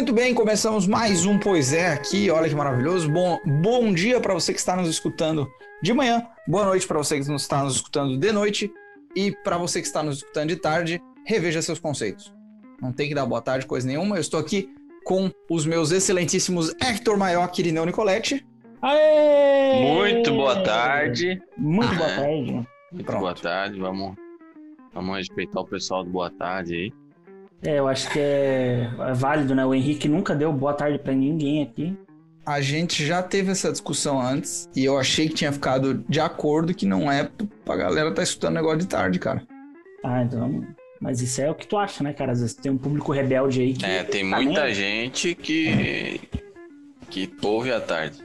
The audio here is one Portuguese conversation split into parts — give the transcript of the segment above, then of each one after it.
Muito bem, começamos mais um Pois é aqui. Olha que maravilhoso. Bom, bom dia para você que está nos escutando de manhã. Boa noite para você que nos está nos escutando de noite. E para você que está nos escutando de tarde, reveja seus conceitos. Não tem que dar boa tarde, coisa nenhuma. Eu estou aqui com os meus excelentíssimos Hector Maior e Irineu Nicoletti. Aê! Muito boa tarde. Muito boa tarde. Muito boa tarde. Vamos, vamos respeitar o pessoal do boa tarde aí. É, eu acho que é, é válido, né? O Henrique nunca deu boa tarde pra ninguém aqui. A gente já teve essa discussão antes e eu achei que tinha ficado de acordo que não é pra galera tá escutando negócio de tarde, cara. Ah, então. Mas isso é o que tu acha, né, cara? Às vezes tem um público rebelde aí que. É, tem tá muita nem- gente que que ouve à tarde.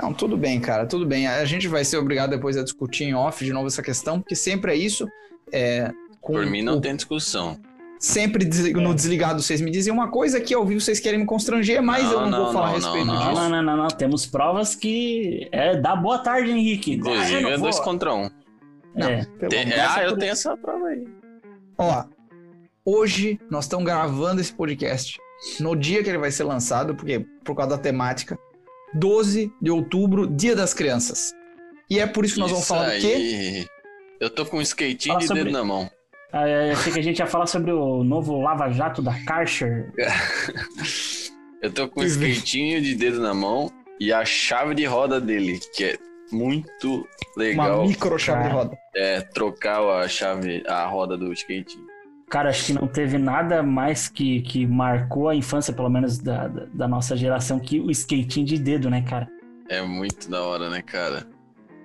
Não, tudo bem, cara, tudo bem. A gente vai ser obrigado depois a discutir em off de novo essa questão, porque sempre é isso. É, com Por mim não o- tem discussão. Sempre des- no desligado vocês me dizem uma coisa que ao vivo vocês querem me constranger, mas Não, eu não, vou não, falar a respeito não, Não, disso. não, não, não, não. Temos provas que. É, dá boa tarde, Henrique. Ah, Inclusive não é vou. dois contra um. Não, É. pelo Tem- amor- ah, eu tenho essa prova aí. Ó, hoje nós estamos gravando esse podcast no dia que ele vai ser lançado, porque por causa da temática, 12 de outubro, Dia das Crianças. E é por isso que nós vamos Isso falar do quê? aí. Eu tô com um skatinho Fala de sobre- dedo na mão. Ah, eu achei que a gente ia falar sobre o novo Lava Jato da Karcher. Eu tô com um vem. skatinho de dedo na mão e a chave de roda dele, que é muito Uma legal. micro chave de roda. É trocar a chave, a roda do skate. Cara, acho que não teve nada mais que, que marcou a infância, pelo menos da, da, da nossa geração, que o skatinho de dedo, né, cara? É muito da hora, né, cara?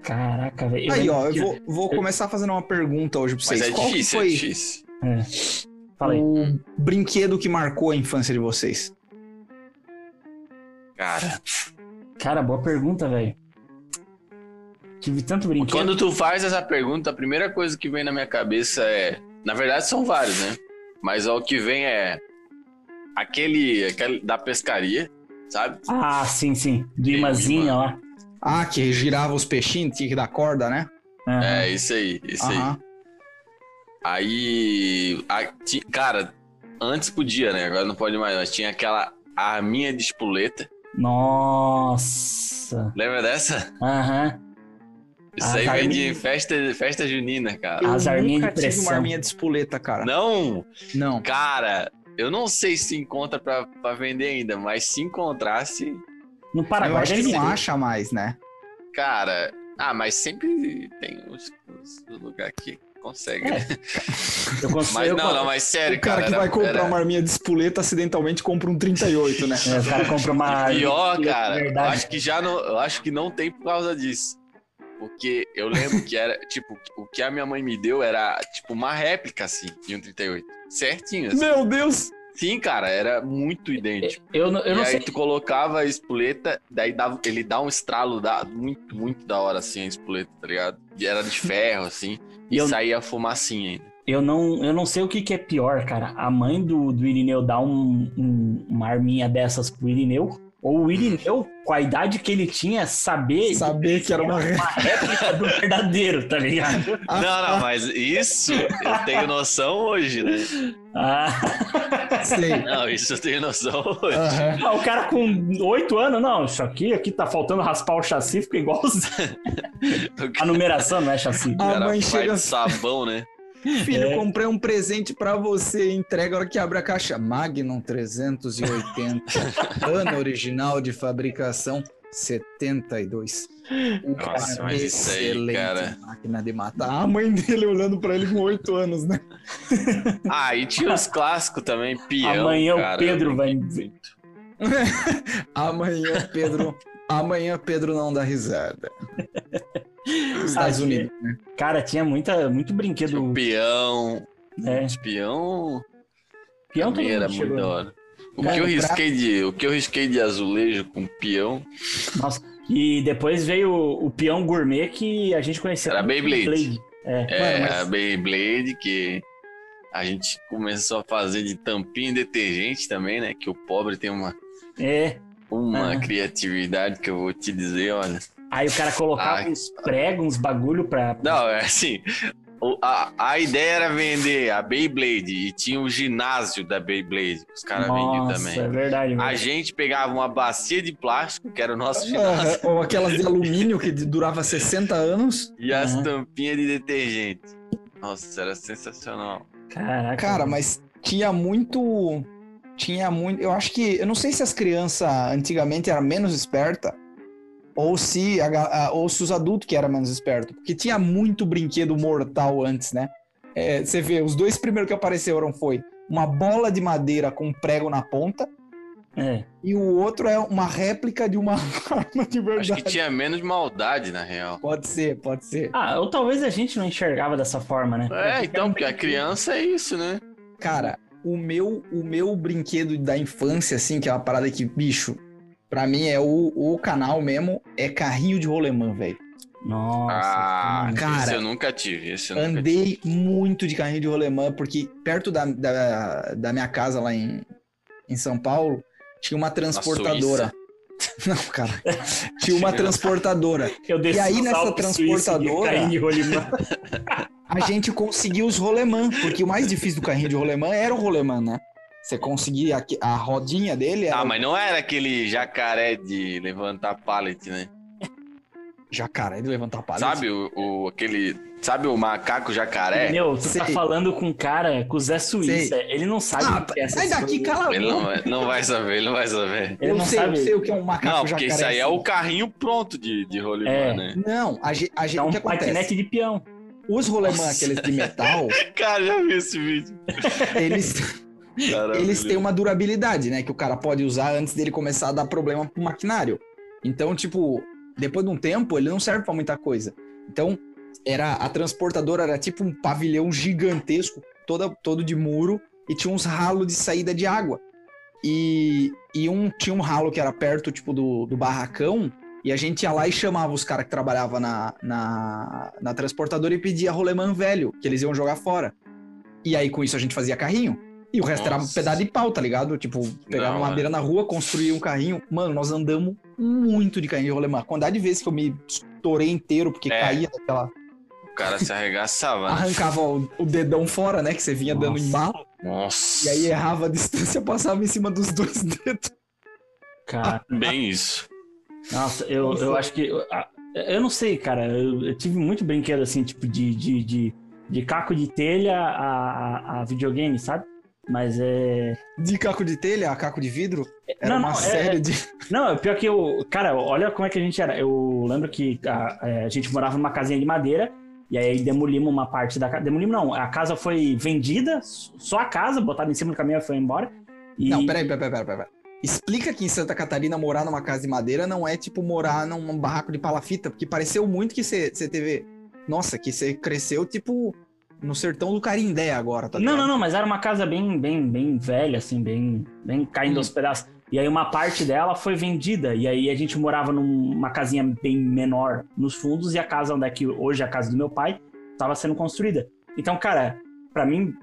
Caraca, velho. Aí, ó, eu vou, vou começar fazendo uma pergunta hoje pra vocês. Mas é Qual difícil, foi é difícil. É. Fala aí. o brinquedo que marcou a infância de vocês? Cara, Cara, boa pergunta, velho. Tive tanto brinquedo. quando tu faz essa pergunta, a primeira coisa que vem na minha cabeça é. Na verdade, são vários, né? Mas ó, o que vem é. Aquele, aquele da pescaria, sabe? Ah, sim, sim. Do um lá. Ah, que girava os peixinhos, tinha que dar corda, né? Aham. É, isso aí, isso aí. Aham. Aí. a- ti- cara, antes podia, né? Agora não pode mais, mas tinha aquela arminha de espoleta. Nossa. Lembra dessa? Aham. Isso As aí vem de arminhas- festa, festa junina, cara. As eu arminhas nunca de tive uma arminha de espoleta, cara. Não! Não. Cara, eu não sei se encontra pra, pra vender ainda, mas se encontrasse, No eu Paraguai acho que não acha mais, né? cara. Ah, mas sempre tem os, os lugares que consegue, É, né? Eu consigo, Mas eu não, não, mas sério, o cara que era- vai comprar era- uma arminha de espoleta acidentalmente compra um 38, né? É, o cara compra uma. Pior, cara, eu acho que já não, eu acho que não tem por causa disso. Porque eu lembro que era, tipo, o que a minha mãe me deu era, tipo, uma réplica, assim, de um 38. Certinho, assim. Meu Deus! Sim, cara, era muito idêntico. Eu, não- eu e não aí sei. tu colocava a espoleta, daí dava, ele dá um estralo da, muito, muito da hora, assim, a espoleta, tá ligado? E era de ferro, assim, e, E eu- saía fumacinha ainda. Eu não, eu não sei o que, que é pior, cara. A mãe do, do Irineu dá um, um- uma arminha dessas pro Irineu, ou o Irineu, com a idade que ele tinha, saber Saber que era uma. uma réplica do verdadeiro, tá ligado? Não, não, mas isso eu tenho noção hoje, né? Ah, Sei. Não, isso eu tenho noção hoje. Aham. Ah, o cara com oito anos, não, isso aqui, aqui tá faltando raspar o chassi, fica igual a numeração, não é chassi. A Era mãe chega de sabão, né? Filho, É. comprei um presente pra você. Entrega a hora que abre a caixa. Magnum 380. ano original de fabricação 72. Nossa, mas isso aí, Excelente cara. máquina de matar. A mãe dele olhando pra ele com 8 anos, né? Ah, e tinha os clássicos também, peão, Amanhã cara, o Pedro vai. muito. Amanhã, Pedro. Amanhã, Pedro não dá risada. Estados Ah, Unidos, né? Cara, tinha muita, muito brinquedo. Tinha o peão, É, espião peão também era muito chegou. da hora. O Cara, que eu pra- risquei de, o que eu risquei de azulejo com peão Nossa, e depois veio o, o peão gourmet que a gente conhecia. Era como Beyblade. É. é Mano, mas- a Beyblade que a gente começou a fazer de tampinha e detergente também, né? Que o pobre tem uma É. uma Ah. criatividade que eu vou te dizer, olha. Aí o cara colocava Ai. uns pregos, uns bagulho pra. Não, é assim, a, a ideia era vender a Beyblade e tinha o ginásio da Beyblade. que Os caras vendiam também. é verdade. A gente pegava uma bacia de plástico, que era o nosso ginásio, Ou aquelas de alumínio que durava 60 anos. e as tampinhas de detergente. Nossa, era sensacional. Caraca. Cara, mas tinha muito. Tinha muito. Eu acho que. Eu não sei se as crianças antigamente eram menos espertas. Ou se, a a- ou se os adultos que eram menos espertos. Porque tinha muito brinquedo mortal antes, né? É, você vê, os dois primeiros que apareceram foi uma bola de madeira com prego na ponta. É. E o outro é uma réplica de uma arma de Acho verdade. que tinha menos maldade, na real. Pode ser, pode ser. Ah, ou talvez a gente não enxergava dessa forma, né? É, então, porque a criança é isso, né? Cara, o meu, o meu brinquedo da infância, assim, que é uma parada que, bicho, pra mim é o, o canal mesmo, é carrinho de rolemã, velho. Nossa. ah, cara, esse eu nunca tive. Esse eu nunca tive. Andei muito de carrinho de rolemã, porque perto da, da, da minha casa lá em, em São Paulo, tinha uma transportadora. Não, cara. Tinha uma transportadora. E aí, nessa transportadora- carrinho de rolimã. A gente conseguiu os rolemã, porque o mais difícil do carrinho de rolemã era o rolemã, né? Você conseguia a, a rodinha dele, era Ah, mas não era aquele jacaré de levantar pallet, né? jacaré de levantar palha. Sabe o, o- aquele. Sabe o macaco jacaré? Meu, tu tá Sei. falando com um cara, com o Zé Suíça. Ele não sabe Ah, o que é essa sai daqui, cala a Ele boca. não, vai- não vai saber, ele não vai saber. Ele eu não sei, sabe. eu sei o que é um macaco Não, porque jacaré. isso aí é o carrinho pronto de, de rolimã, É. né? Não, a gente, a gente, É um que acontece? patinete de peão. Os rolemã, aqueles de metal, Cara, já vi esse vídeo. eles, eles têm uma durabilidade, né? Que o cara pode usar antes dele começar a dar problema pro maquinário. Então, tipo, depois de um tempo, ele não serve pra muita coisa. Então, era a transportadora era tipo um pavilhão gigantesco, toda, todo de muro, e tinha uns ralos de saída de água. E, e um, tinha um ralo que era perto, tipo, do, do barracão, e a gente ia lá e chamava os caras que trabalhavam na, na, na transportadora e pedia rolemã velho, que eles iam jogar fora. E aí, com isso, a gente fazia carrinho. E o resto era um Nossa. pedaço de pau, tá ligado? Tipo, pegava Da uma madeira na rua, construía um carrinho. Mano, nós andamos muito de carrinho de rolemã. A quantidade de vezes que eu me estourei inteiro, porque É. caía daquela. O cara se arregaçava. né? Arrancava o, o dedão fora, né? Que você vinha dando Nossa. embalo. Nossa. E aí errava a distância, passava em cima dos dois dedos. Cara, Bem isso. nossa, eu, eu acho que. Eu não sei, cara. Eu, eu tive muito brinquedo assim, tipo, de, de, de, de caco de telha a, a, a videogame, sabe? Mas é. De caco de telha a caco de vidro. Era Não, uma não, é- série de. Não, é pior que eu. Cara, olha como é que a gente era. Eu lembro que a, é, a gente morava numa casinha de madeira. E aí demolimos uma parte da casa. Demolimos não. A casa foi vendida, só a casa, botada em cima do caminhão e foi embora. E... Não, peraí, peraí, peraí, peraí. Explica que em Santa Catarina morar numa casa de madeira não é tipo morar num barraco de palafita, porque pareceu muito que você teve. Nossa, que você cresceu tipo no sertão do Carindé agora, tá Não, ligado? não, não, mas era uma casa bem, bem, bem velha, assim, bem, bem caindo Hum. aos pedaços. E aí uma parte dela foi vendida. E aí a gente morava numa casinha bem menor nos fundos e a casa onde é que hoje é a casa do meu pai estava sendo construída. Então, cara, pra mim,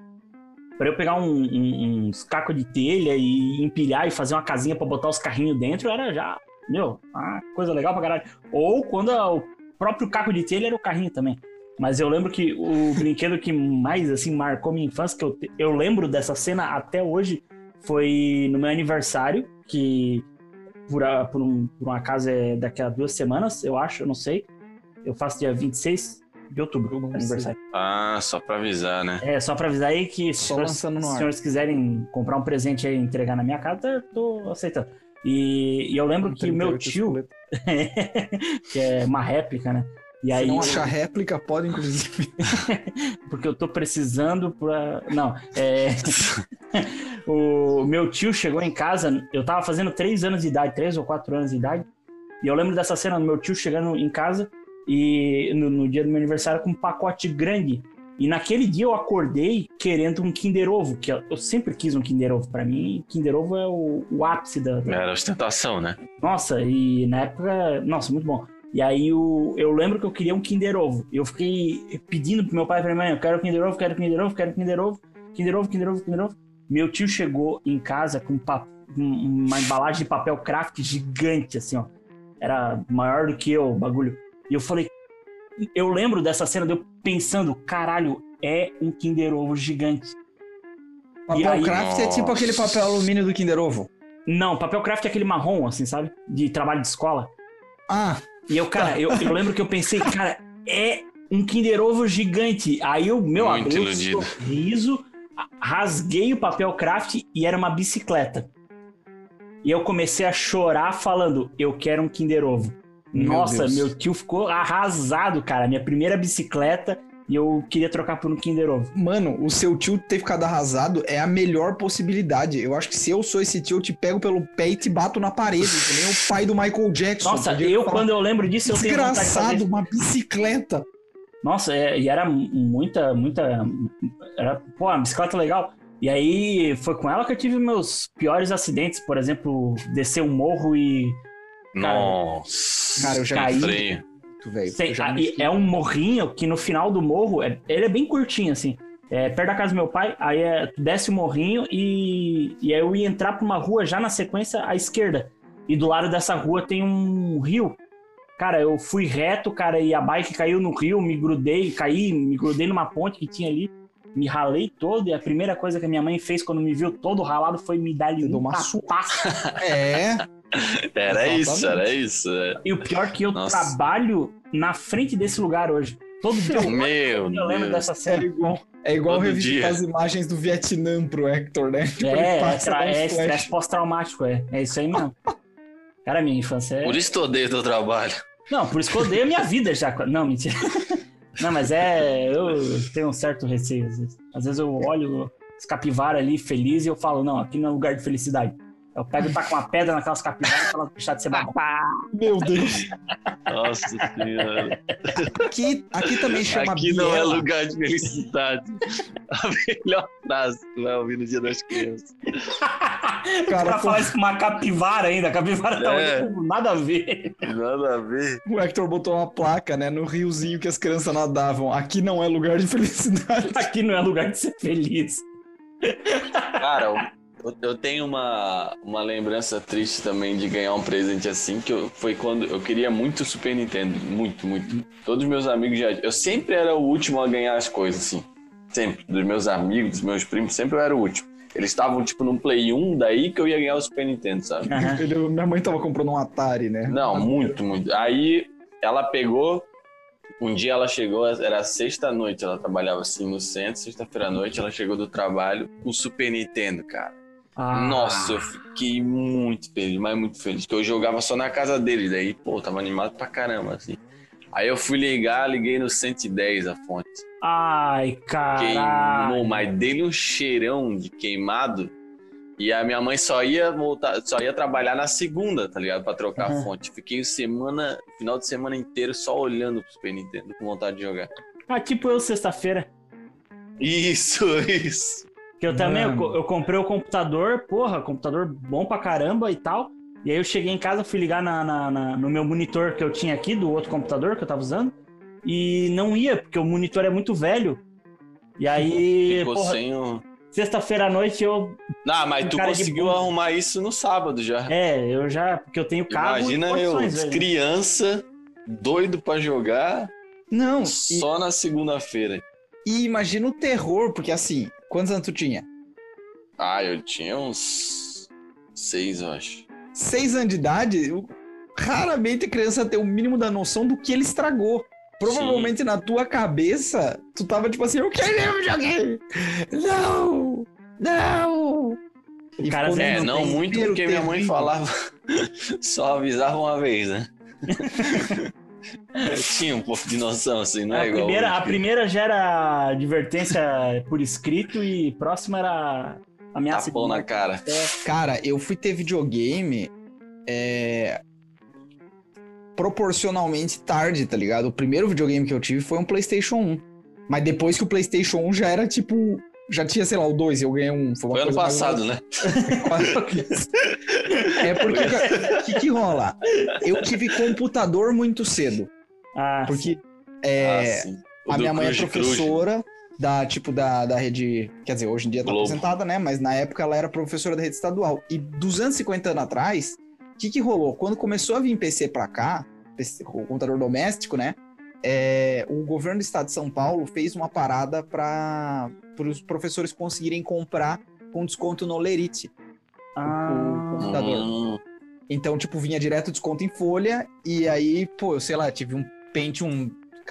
pra eu pegar um, um, uns cacos de telha e empilhar e fazer uma casinha pra botar os carrinhos dentro, era já, meu, uma coisa legal pra caralho. Ou quando o próprio caco de telha era o carrinho também. Mas eu lembro que o brinquedo que mais, assim, marcou minha infância, que eu, te- eu lembro dessa cena até hoje, foi no meu aniversário, que por, a, por, um, por um acaso é daqui a duas semanas, eu acho, eu não sei. Eu faço dia 26 de outubro, Eu não aniversário. Ah, só pra avisar, né? É, só pra avisar aí que se Só os senhores quiserem comprar um presente aí e entregar na minha casa, eu tô aceitando. E, e eu lembro que o meu 38 tio, que é uma réplica, né? E aí, Se não achar réplica, pode inclusive. porque eu tô precisando pra. Não, é. o meu tio chegou em casa, eu tava fazendo três anos de idade, três ou quatro anos de idade, e eu lembro dessa cena do meu tio chegando em casa e no, no dia do meu aniversário com um pacote grande. E naquele dia eu acordei querendo um Kinder Ovo, que eu, eu sempre quis um Kinder Ovo. Pra mim, Kinder Ovo é o, o ápice da- Era ostentação, né? nossa, e na época, nossa, muito bom. E aí o, eu lembro que eu queria um Kinder Ovo. Eu fiquei pedindo pro meu pai e pra minha mãe, eu quero Kinder Ovo, quero Kinder Ovo, quero Kinder Ovo, Kinder Ovo, Kinder Ovo, Kinder Ovo. Meu tio chegou em casa com pa- um- uma embalagem de papel craft gigante, assim, ó. Era maior do que eu, o bagulho. E eu falei, eu lembro dessa cena de eu pensando, caralho, é um Kinder Ovo gigante. Papel aí- craft é tipo aquele papel alumínio do Kinder Ovo. Não, papel craft é aquele marrom, assim, sabe? De trabalho de escola. Ah, E eu, cara, eu, eu lembro que eu pensei, cara, é um Kinder Ovo gigante. Aí eu, meu, Muito abri um sorriso, rasguei o papel craft e era uma bicicleta. E eu comecei a chorar falando, eu quero um Kinder Ovo. Meu Nossa, Deus. meu tio ficou arrasado, cara. Minha primeira bicicleta e eu queria trocar por um Kinder Ovo. mano, o seu tio ter ficado arrasado é a melhor possibilidade. Eu acho que se eu sou esse tio, eu te pego pelo pé e te bato na parede, que nem o pai do Michael Jackson. Nossa, eu falar, quando eu lembro disso, eu tenho Desgraçado, uma bicicleta. Nossa, é- e era muita, muita. Era, pô, uma bicicleta legal. E aí foi com ela que eu tive meus piores acidentes, por exemplo, descer um morro e. Cara, Nossa. Cara, eu já caí. Tu, velho. É um morrinho que no final do morro, é- ele é bem curtinho, assim. É perto da casa do meu pai, aí é, tu desce o morrinho e, e aí eu ia entrar pra uma rua já na sequência à esquerda. E do lado dessa rua tem um rio. Cara, eu fui reto, cara, e a bike caiu no rio, me grudei, caí, me grudei numa ponte que tinha ali, me ralei todo, e a primeira coisa que a minha mãe fez quando me viu todo ralado foi me dar ali um uma tapaço. É, Era isso, era isso. é. E o pior é que eu Nossa. trabalho na frente desse lugar hoje. Todo dia Meu eu lembro Deus. dessa é cena. igual, é igual revisitar as imagens do Vietnã pro Hector, né? Tipo, É, é, é estresse pós-traumático, é. É isso aí mesmo. Cara, minha infância é. Por isso que eu odeio teu trabalho. Não, por isso que eu odeio a minha vida já. Não, mentira. Não, mas é. Eu tenho um certo receio às vezes. Às vezes eu olho os capivaras ali feliz e eu falo, não, aqui não é lugar de felicidade. Eu pego e taco uma pedra naquelas capivaras pra elas deixar de ser babá. Meu Deus. Nossa senhora. Aqui, aqui também chama Aqui não é biela. lugar de felicidade. A melhor frase que tu vai ouvir no Dia das Crianças. Cara, pra pô, falar isso com uma capivara ainda. A capivara tá É. olhando, nada a ver. Nada a ver. o Hector botou uma placa, né, no riozinho que as crianças nadavam. Aqui não é lugar de felicidade. Aqui não é lugar de ser feliz. Cara, eu, tenho uma, uma lembrança triste também de ganhar um presente assim, que eu- foi quando eu queria muito o Super Nintendo. Muito, muito. Todos os meus amigos já. Eu sempre era o último a ganhar as coisas, assim. Sempre. Dos meus amigos, dos meus primos, sempre eu era o último. Eles estavam, tipo, num Play 1, daí que eu ia ganhar o Super Nintendo, sabe? Ele- minha mãe tava comprando um Atari, né? Não, muito, muito. Aí ela pegou. Um dia ela chegou, era sexta-noite, ela trabalhava assim no centro, sexta-feira à noite, ela chegou do trabalho, o Super Nintendo, cara. Ah. Nossa, eu fiquei muito feliz, mas muito feliz, porque eu jogava só na casa dele, daí, pô, tava animado pra caramba, assim. Aí eu fui ligar, liguei no 110 a fonte. Ai, Queimou, caralho. mas dele um cheirão de queimado. E a minha mãe só ia voltar, só ia trabalhar na segunda, tá ligado? Pra trocar a Uhum. fonte. Fiquei semana, final de semana inteiro só olhando pro Super Nintendo com vontade de jogar. Ah, tipo eu sexta-feira. Isso, isso. Que eu também, eu, eu comprei o computador, porra, computador bom pra caramba e tal. E aí eu cheguei em casa, fui ligar na, na- na- no meu monitor que eu tinha aqui, do outro computador que eu tava usando. E não ia, porque o monitor é muito velho. E aí, Ficou porra, sem o. sexta-feira à noite eu. Não, mas Um tu conseguiu arrumar isso no sábado já. É, eu já. Porque eu tenho carro. e Imagina eu, velho. criança, doido pra jogar, Não, e, só na segunda-feira. e imagina o terror, porque assim, quantos anos tu tinha? Ah, eu tinha uns seis, eu acho. Seis anos de idade, raramente a criança tem o mínimo da noção do que ele estragou. Provavelmente na tua cabeça, tu tava tipo assim, eu quero um videogame! Não! Não! E cara É, não muito porque minha mãe falava, só avisava uma vez, né? Eu tinha um pouco de noção, assim, não é a, igual. primeira, hoje, a primeira já era advertência por escrito e próxima era ameaça de Tapão na cara. É, Cara, eu fui ter videogame é, proporcionalmente tarde, tá ligado? O primeiro videogame que eu tive foi um PlayStation 1. Mas depois que o PlayStation 1 já era tipo. Já tinha, sei lá, o 2 e eu ganhei um. Foi, uma Foi ano mais- passado, né? É porque. O que, que rola? Eu tive computador muito cedo. ah, Porque é, ah, sim. A minha mãe é Cruz Cruz. professora da, tipo, da, da rede. Quer dizer, hoje em dia tá Globo. aposentada, né? Mas na época ela era professora da rede estadual. E 250 anos atrás, o que, que rolou? Quando começou a vir PC pra cá, PC, o computador doméstico, né? É, o governo do estado de São Paulo fez uma parada para os professores conseguirem comprar com desconto no Lerite. Ah, o computador. Então, tipo, vinha direto desconto em folha, e aí, pô, eu sei lá, tive um Pentium,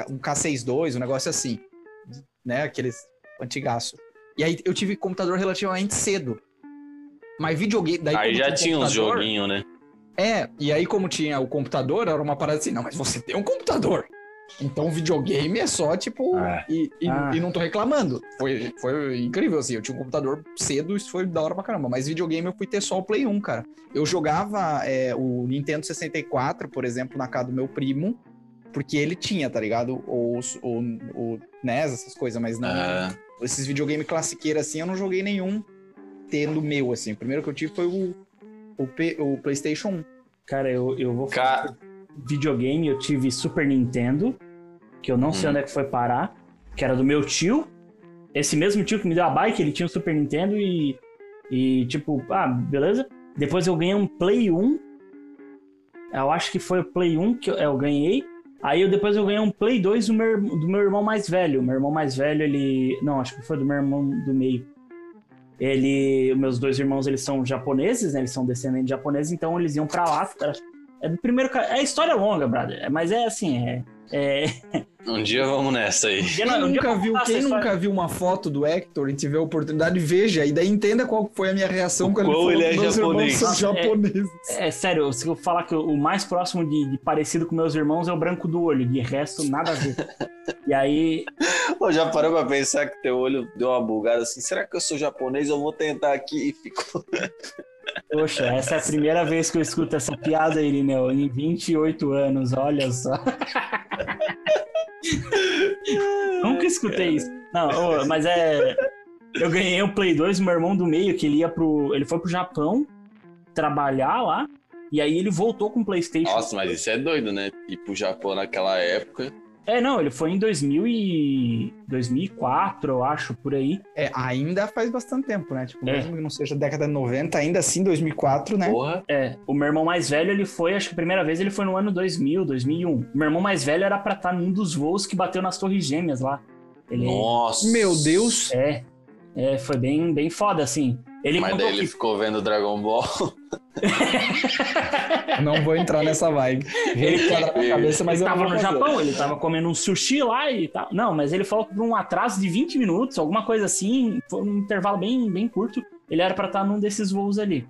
um K62, um negócio assim, né, aqueles antigaço. E aí eu tive computador relativamente cedo. Mas videogame... Daí, aí como já tinha uns computador- joguinhos, né? É, e aí como tinha o computador, era uma parada assim, não, mas você tem um computador. Então videogame é só, tipo, É. e, e, Ah. e não tô reclamando. Foi, foi incrível, assim, eu tinha um computador cedo, isso foi da hora pra caramba. Mas videogame eu fui ter só o Play 1, cara. Eu jogava é, o Nintendo 64, por exemplo, na casa do meu primo, porque ele tinha, tá ligado? O, o, o NES, essas coisas, mas não... Ah, Esses videogame classiqueiros assim, eu não joguei nenhum tendo meu, assim. O primeiro que eu tive foi o, o, P- o PlayStation 1. cara, eu, eu vou Ca- videogame, eu tive Super Nintendo, que eu não sei Hum. onde é que foi parar, que era do meu tio. Esse mesmo tio que me deu a bike, ele tinha o Super Nintendo e, e tipo, ah, beleza. Depois eu ganhei um Play 1. Eu acho que foi o Play 1 que eu, eu ganhei. Aí eu, depois eu ganhei um Play 2 do meu, do meu irmão mais velho. Meu irmão mais velho, ele. Não, acho que foi do meu irmão do meio. Ele. Meus dois irmãos, eles são japoneses, né? Eles são descendentes de japoneses, então eles iam pra lá. É do primeiro. É história longa, brother. É, Mas é assim, é. é... um dia vamos nessa aí. Um dia Quem, um nunca viu, quem nunca viu uma foto do Hector e tiver a oportunidade, veja. E daí entenda qual foi a minha reação O quando ele falou ele é que meus japonês. irmãos são é- japoneses. É sério, se eu falar que o mais próximo de, de parecido com meus irmãos é o branco do olho, de resto, nada a ver. e aí, Pô, já parou pra pensar que teu olho deu uma bugada assim? Será que eu sou japonês? Eu vou tentar aqui e ficou. poxa, essa é a primeira vez que eu escuto essa piada, Irineu, em 28 anos, olha só. Nunca escutei isso. Não, ô, mas é. Eu ganhei o Play 2, meu irmão do meio, que ele ia pro. Ele foi pro Japão trabalhar lá. E aí ele voltou com o Playstation. Nossa, mas isso é doido, né? Ir pro Japão naquela época. É, não, ele foi em 2000 e... 2004, eu acho, por aí. É, ainda faz bastante tempo, né? Tipo, É. mesmo que não seja década de 90, ainda assim, 2004, né? Porra. É, o meu irmão mais velho, ele foi, acho que a primeira vez ele foi no ano 2000, 2001. O meu irmão mais velho era pra estar num dos voos que bateu nas Torres Gêmeas lá. Ele, Nossa. Meu Deus! É, é, foi bem, bem foda, assim. Ele Mas daí ele que... ficou vendo Dragon Ball. Não vou entrar nessa vibe. Ele quadra na cabeça, mas ele eu tava no fazer. Japão, ele tava comendo um sushi lá e tal. Não, mas ele falou que por um atraso de 20 minutos, alguma coisa assim, foi um intervalo bem, bem curto, ele era pra estar num desses voos ali.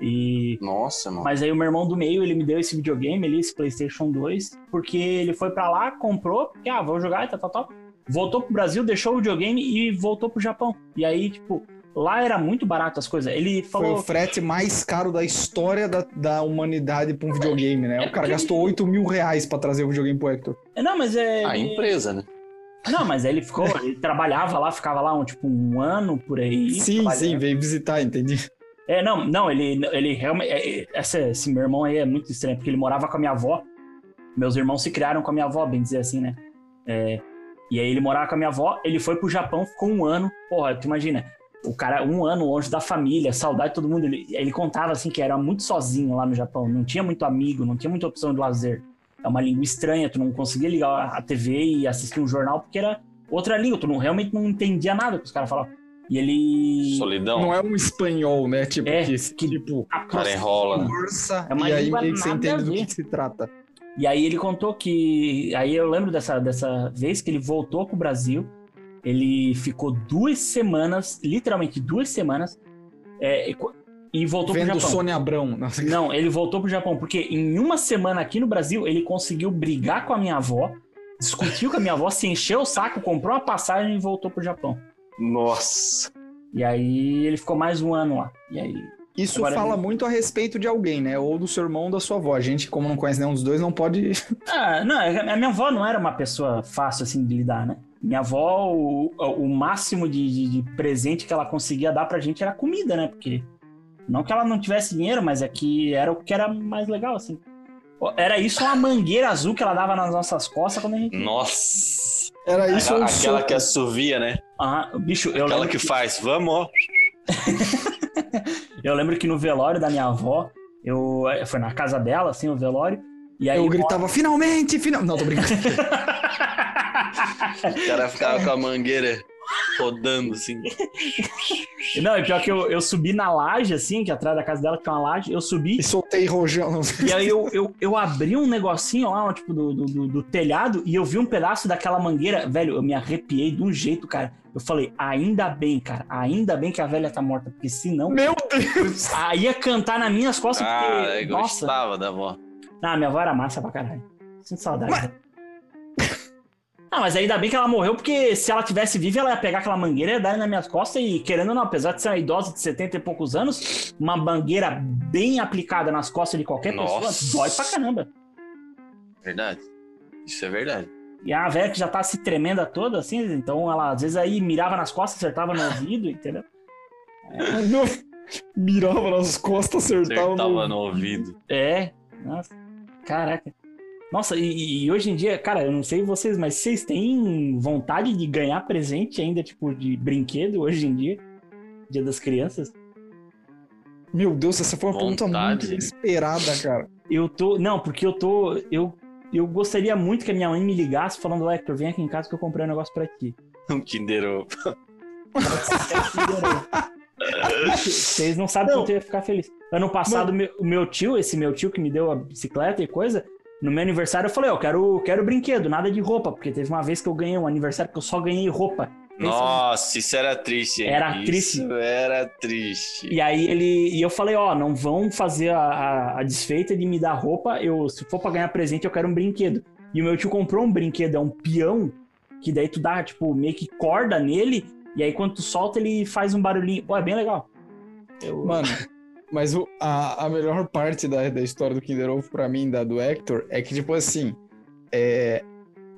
E Nossa, mano. Mas aí o meu irmão do meio, ele me deu esse videogame ali, esse PlayStation 2, porque ele foi pra lá, comprou, porque, ah, vou jogar e tal, tal, tal. Voltou pro Brasil, deixou o videogame e voltou pro Japão. E aí, tipo, lá era muito barato as coisas. Ele Foi falou. o frete mais caro da história da, da humanidade pra um videogame, né? O cara gastou 8 mil reais pra trazer o videogame pro Hector. Não, mas é. A empresa, né? Não, mas aí ele ficou, ele trabalhava lá, ficava lá um, tipo, um ano por aí. Sim, sim, veio visitar, entendi. É, não, não, ele, ele realmente. é, é, essa, esse meu irmão aí é muito estranho, porque ele morava com a minha avó. Meus irmãos se criaram com a minha avó, bem dizer assim, né? É, e aí ele morava com a minha avó, ele foi pro Japão, ficou um ano. Porra, tu imagina, o cara, um ano longe da família, saudade de todo mundo. Ele, ele contava assim que era muito sozinho lá no Japão, não tinha muito amigo, não tinha muita opção de lazer. É uma língua estranha, tu não conseguia ligar a TV e assistir um jornal porque era outra língua, tu não, realmente não entendia nada que os caras falavam. E ele. Solidão. Não é um espanhol, né? Tipo, É, que, que- tipo, a O cara enrola, né? força, É uma e aí língua meio que você entende do que se trata. E aí ele contou que. Aí eu lembro dessa, dessa vez que ele voltou pro Brasil. Ele ficou duas semanas, literalmente duas semanas, é, e voltou pro Vendo Japão. Sônia Abrão. Nossa, Não, ele voltou pro Japão, porque em uma semana aqui no Brasil ele conseguiu brigar com a minha avó, discutiu com a minha avó, se encheu o saco, comprou uma passagem e voltou pro Japão. Nossa. E aí ele ficou mais um ano lá. E aí. Isso Agora- fala muito a respeito de alguém, né? Ou do seu irmão ou da sua avó. A gente, como não conhece nenhum dos dois, não pode. Ah, não, a minha avó não era uma pessoa fácil assim de lidar, né? Minha avó, o, o máximo de, de- de presente que ela conseguia dar pra gente era comida, né? Porque não que ela não tivesse dinheiro, mas é que era o que era mais legal, assim. Era isso uma mangueira azul que ela dava nas nossas costas quando a gente. Nossa. Era isso um Aquela soco. que assovia, né? Ah, bicho, eu Aquela lembro, que faz, vamos, ó. eu lembro que no velório da minha avó, eu foi na casa dela, assim, o velório, E aí, Eu gritava, finalmente, final. Não, tô brincando. O cara ficava com a mangueira rodando assim. Não, e pior que eu, eu subi na laje, assim, que atrás da casa dela tinha uma laje, eu subi. E soltei rojão. E aí eu, eu, eu abri um negocinho lá, tipo, do, do, do- do telhado, e eu vi um pedaço daquela mangueira. Velho, eu me arrepiei de um jeito, cara. Eu falei, ainda bem, cara, ainda bem que a velha tá morta, porque senão. Meu Deus! Ah, ia cantar nas minhas costas, Ah, porque. eu Nossa. gostava da avó. Ah, minha avó era massa pra caralho. Sinto saudade. Ah, mas ainda bem que ela morreu, porque se ela tivesse viva, ela ia pegar aquela mangueira e ia dar nas minhas costas e, querendo ou não, apesar de ser uma idosa de 70 e poucos anos, uma mangueira bem aplicada nas costas de qualquer Nossa. pessoa dói pra caramba. Verdade. Isso é verdade. E a velha que já tá se tremenda toda, assim, então ela às vezes aí mirava nas costas, acertava no ouvido, entendeu? Meu- Mirava nas costas, acertava, Acertava no... no ouvido. É, nossa, caraca. Nossa, e, e hoje em dia, cara, eu não sei vocês, mas vocês têm vontade de ganhar presente ainda, tipo, de brinquedo hoje em dia? Dia das crianças? Meu Deus, essa foi uma pergunta Vontade. muito inesperada, cara. Eu tô. Não, porque eu tô. Eu, eu gostaria muito que a minha mãe me ligasse falando, Hector, vem aqui em casa que eu comprei um negócio pra ti. Um Kinder Ovo. Vocês não sabem Não. quanto eu ia ficar feliz. Ano passado, meu- o meu tio, esse meu tio que me deu a bicicleta e coisa, no meu aniversário eu falei, eu quero, quero brinquedo, nada de roupa, porque teve uma vez que eu ganhei um aniversário que eu só ganhei roupa. Nossa, isso era triste, hein? Era isso triste. era triste. E aí ele. E eu falei, ó, não vão fazer a, a, a desfeita de me dar roupa. Eu, se for pra ganhar presente, eu quero um brinquedo. E o meu tio comprou um brinquedo, é um peão, que daí tu dá, tipo, meio que corda nele, e aí quando tu solta, ele faz um barulhinho. Pô, é bem legal. Eu- Mano, mas o- a, a melhor parte da, da história do Kinder Ovo pra mim, da do Hector, é que, tipo assim, é,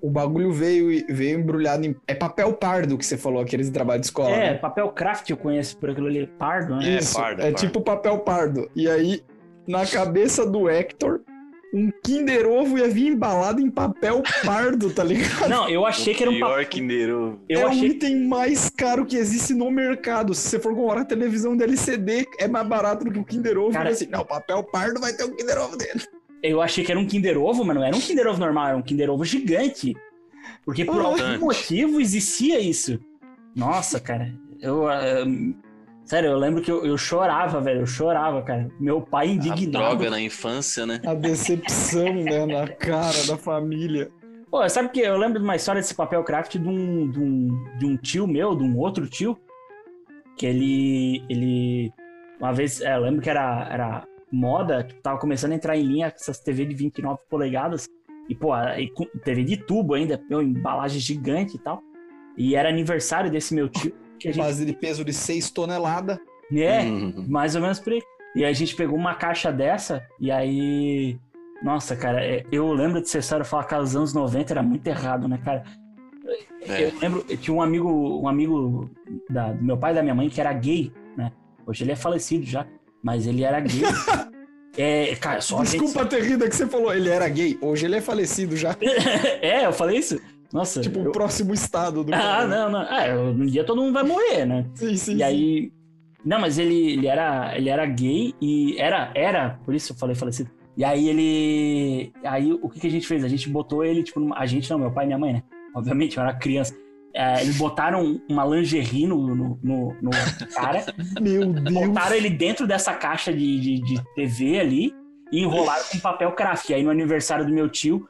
o bagulho veio, e- veio embrulhado em. É papel pardo que você falou, aqueles trabalhos de escola. É, né? papel craft eu conheço por aquilo ali, pardo, né? É, Isso, pardo, é pardo. tipo papel pardo. E aí, na cabeça do Hector, um Kinder Ovo ia vir embalado em papel pardo, tá ligado? Não, eu achei que era um Pior papel. Kinder Ovo. Eu é o achei item mais caro que existe no mercado. Se você for comprar televisão da LCD, é mais barato do que o Kinder Ovo. Cara- assim, não, papel pardo vai ter um Kinder Ovo dentro. Eu achei que era um Kinder Ovo, mas não era um Kinder Ovo normal, era um Kinder Ovo gigante. Porque por Ah. algum motivo existia isso. Nossa, cara. Eu. ah, sério, eu lembro que eu, eu chorava, velho. Eu chorava, cara. Meu pai A indignado. droga na infância, né? A decepção, né, na cara da família. Pô, sabe que eu lembro de uma história desse papel craft de um, de um, de um tio meu, de um outro tio, que ele. ele uma vez, é, eu lembro que era, era moda, tipo, tava começando a entrar em linha com essas TV de 29 polegadas, e, pô, e com TV de tubo ainda, meu, embalagem gigante e tal. E era aniversário desse meu tio, que a gente. Base de peso de 6 toneladas. É, Hum. mais ou menos por aí. E a gente pegou uma caixa dessa, e aí. Nossa, cara, é, eu lembro de ser sério falar que os anos 90 era muito errado, né, cara? É. Eu lembro, eu tinha um amigo, um amigo da- do meu pai e da minha mãe que era gay, né? Hoje ele é falecido já, mas ele era gay. é, cara, só a gente. Desculpa ter rido que você falou, ele era gay. Hoje ele é falecido já. é, eu falei isso? Nossa. tipo, eu- o próximo estado do Ah, não, não. É, um dia todo mundo vai morrer, né? Sim, sim, E sim. aí. Não, mas ele, ele, era, ele era gay e era, era, por isso eu falei falecido. E aí ele. Aí o que, que a gente fez? A gente botou ele, tipo, numa- a gente não, meu pai e minha mãe, né? Obviamente, eu era criança. É, eles botaram uma lingerie no, no, no, no cara, Meu Deus. botaram ele dentro dessa caixa de, de, de TV ali e enrolaram com papel craft. E aí no aniversário do meu tio,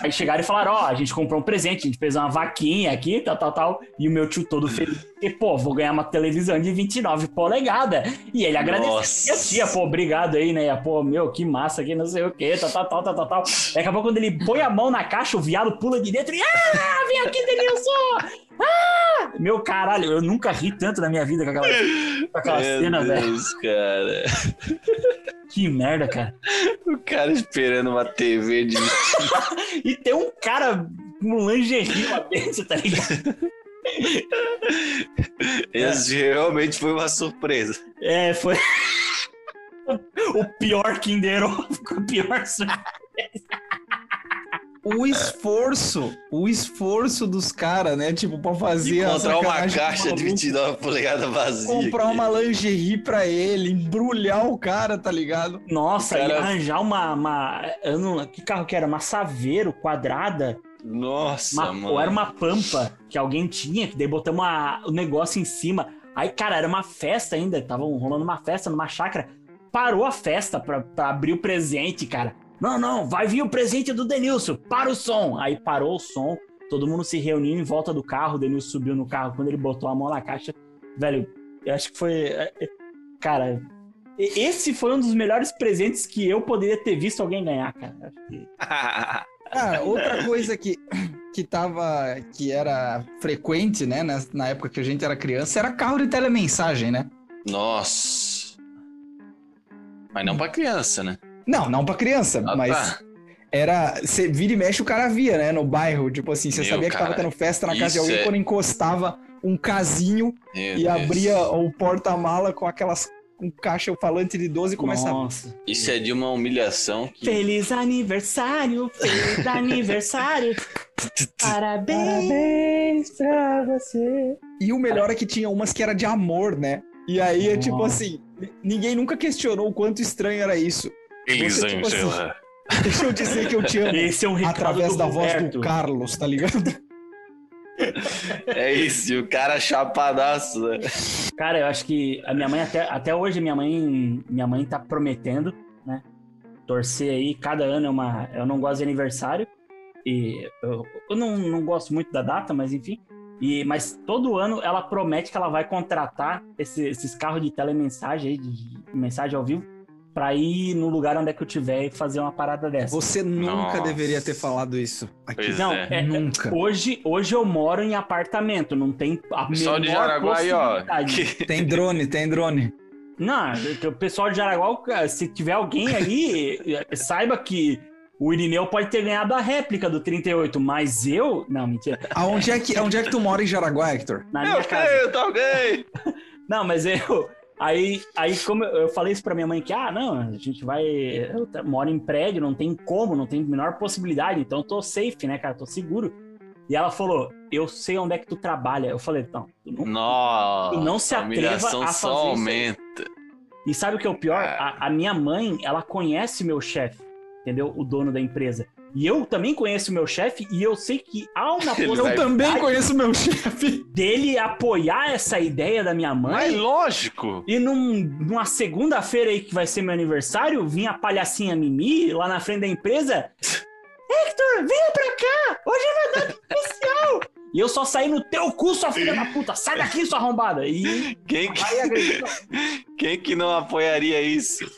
aí chegaram e falaram: Ó, a gente comprou um presente, a gente fez uma vaquinha aqui, tal, tal, tal. E o meu tio todo feliz, porque, pô, vou ganhar uma televisão de 29 polegadas. E ele agradeceu. E tia, pô, obrigado aí, né? Pô, meu, que massa aqui, não sei o quê, tal, tal, tal, tal, tal, tal. Daqui a pouco, quando ele põe a mão na caixa, o viado pula de dentro e. Ah, vem aqui, Denilson! Ah! Meu caralho, eu nunca ri tanto na minha vida com aquela, com aquela cena, Meu velho. Deus, cara. Que merda, cara. O cara esperando uma TV de. E tem um cara com um lingerie lá dentro, tá ligado? Esse realmente foi uma surpresa. É, foi. O pior Kinder Ovo, o pior. sur- o esforço, o esforço dos caras, né? Tipo, pra fazer Encontrar uma caixa de maluco, 29 polegadas vazia. Comprar aqui. uma lingerie pra ele, embrulhar o cara, tá ligado? Nossa, Cara- e arranjar uma. uma eu não, que carro que era? Uma Saveiro quadrada. Nossa, Uma- mano. ou era uma pampa que alguém tinha, que daí botamos o negócio em cima. Aí, cara, era uma festa ainda. Tava rolando uma festa numa chácara. Parou a festa pra, pra abrir o presente, cara. Não, não, vai vir o presente do Denilson. Para o som. Aí parou o som. Todo mundo se reuniu em volta do carro. O Denilson subiu no carro. Quando ele botou a mão na caixa, velho, eu acho que foi. é, é, Cara, esse foi um dos melhores presentes que eu poderia ter visto alguém ganhar, cara. Acho que- Cara, outra coisa que, que tava. que era frequente, né? Na, na época que a gente era criança, era carro de telemensagem, né? Nossa. Mas não pra criança, né? Não, não pra criança, Ah, mas tá. era. Você vira e mexe, o cara via, né? No bairro. Tipo assim, você Meu, sabia que tava cara, tendo festa na casa de alguém é- quando encostava um casinho Meu e Deus. abria o porta-mala com aquelas. com caixa falante de 12 e começa a. Nossa. Isso é de uma humilhação que. Feliz aniversário, feliz aniversário. Parabéns pra você. E o melhor é que tinha umas que era de amor, né? E aí é tipo assim, ninguém nunca questionou o quanto estranho era isso. Você, tipo. Deixa eu dizer que eu te amo. Esse é um Através da voz Roberto. do Carlos, tá ligado? É isso, e o cara chapadaço, né? Cara, eu acho que a minha mãe até, até hoje minha mãe minha mãe tá prometendo, né? Torcer aí, cada ano é uma, eu não gosto de aniversário e eu, eu não, não gosto muito da data, mas enfim. E mas todo ano ela promete que ela vai contratar esse- esses carros de telemensagem aí, de, de mensagem ao vivo, pra ir no lugar onde é que eu tiver e fazer uma parada dessa. Você nunca Nossa. deveria ter falado isso. Aqui. Pois Não, é. é- Nunca. Hoje, hoje eu moro em apartamento, não tem a Pessoal de Jaraguá aí, ó. que- Tem drone, tem drone. Não, o pessoal de Jaraguá, se tiver alguém aí, saiba que o Irineu pode ter ganhado a réplica do 38, mas eu. Não, mentira. Aonde é que, aonde é que tu mora em Jaraguá, Hector? Na Meu minha casa. filho, tá alguém! Não, mas eu. Aí, aí como eu falei isso pra minha mãe que, ah, não, a gente vai. Eu moro em prédio, não tem como, não tem a menor possibilidade, então eu tô safe, né, cara? Tô seguro. E ela falou, eu sei onde é que tu trabalha. Eu falei, não, tu não Nossa, Tu não se atreva a só fazer isso aí. aumenta. E sabe o que é o pior? A, a minha mãe, ela conhece meu chefe, entendeu? O dono da empresa. E eu também conheço o meu chefe e eu sei que há uma Ele Eu também conheço meu chefe. dele apoiar essa ideia da minha Mas mãe. lógico. E num- numa segunda-feira aí que vai ser meu aniversário, vinha a palhacinha Mimi lá na frente da empresa. Hector, venha pra cá! Hoje é uma data especial! E eu só saí no teu cu, sua filha da puta! Sai daqui, sua arrombada! E Quem que, quem que não apoiaria isso?